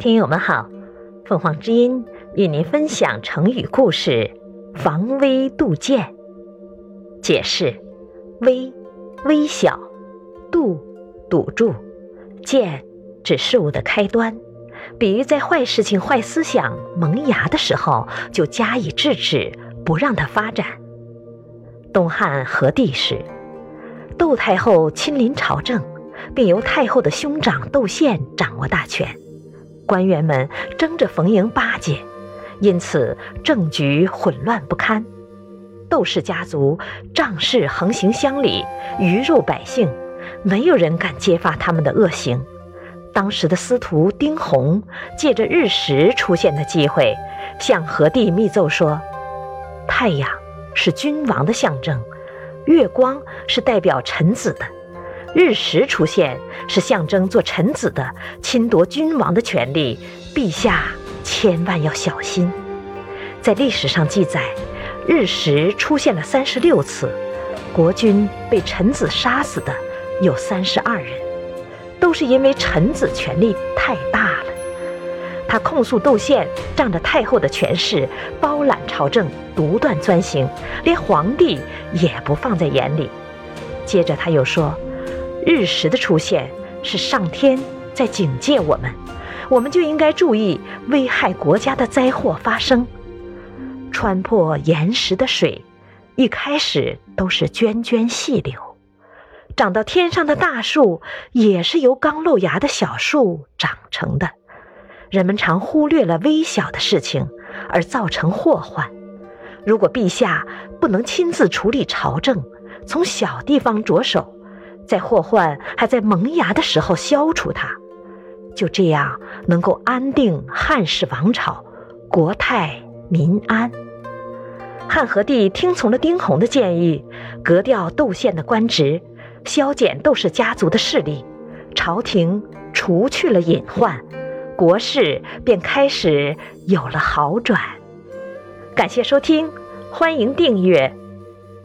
听友们好，凤凰之音与您分享成语故事“防微杜渐”。解释：微，微小；杜，堵住；渐，指事物的开端，比喻在坏事情、坏思想萌芽的时候就加以制止，不让它发展。东汉和帝时，窦太后亲临朝政，并由太后的兄长窦宪掌握大权。官员们争着逢迎巴结，因此政局混乱不堪。窦氏家族仗势横行乡里，鱼肉百姓，没有人敢揭发他们的恶行。当时的司徒丁弘借着日食出现的机会，向何帝密奏说：“太阳是君王的象征，月光是代表臣子的。”日食出现是象征做臣子的侵夺君王的权利，陛下千万要小心。在历史上记载，日食出现了三十六次，国君被臣子杀死的有三十二人，都是因为臣子权力太大了。他控诉窦宪仗着太后的权势包揽朝政，独断专行，连皇帝也不放在眼里。接着他又说。日食的出现是上天在警戒我们，我们就应该注意危害国家的灾祸发生。穿破岩石的水，一开始都是涓涓细流；长到天上的大树，也是由刚露芽的小树长成的。人们常忽略了微小的事情，而造成祸患。如果陛下不能亲自处理朝政，从小地方着手。在祸患还在萌芽的时候消除它，就这样能够安定汉室王朝，国泰民安。汉和帝听从了丁弘的建议，革掉窦宪的官职，削减窦氏家族的势力，朝廷除去了隐患，国事便开始有了好转。感谢收听，欢迎订阅。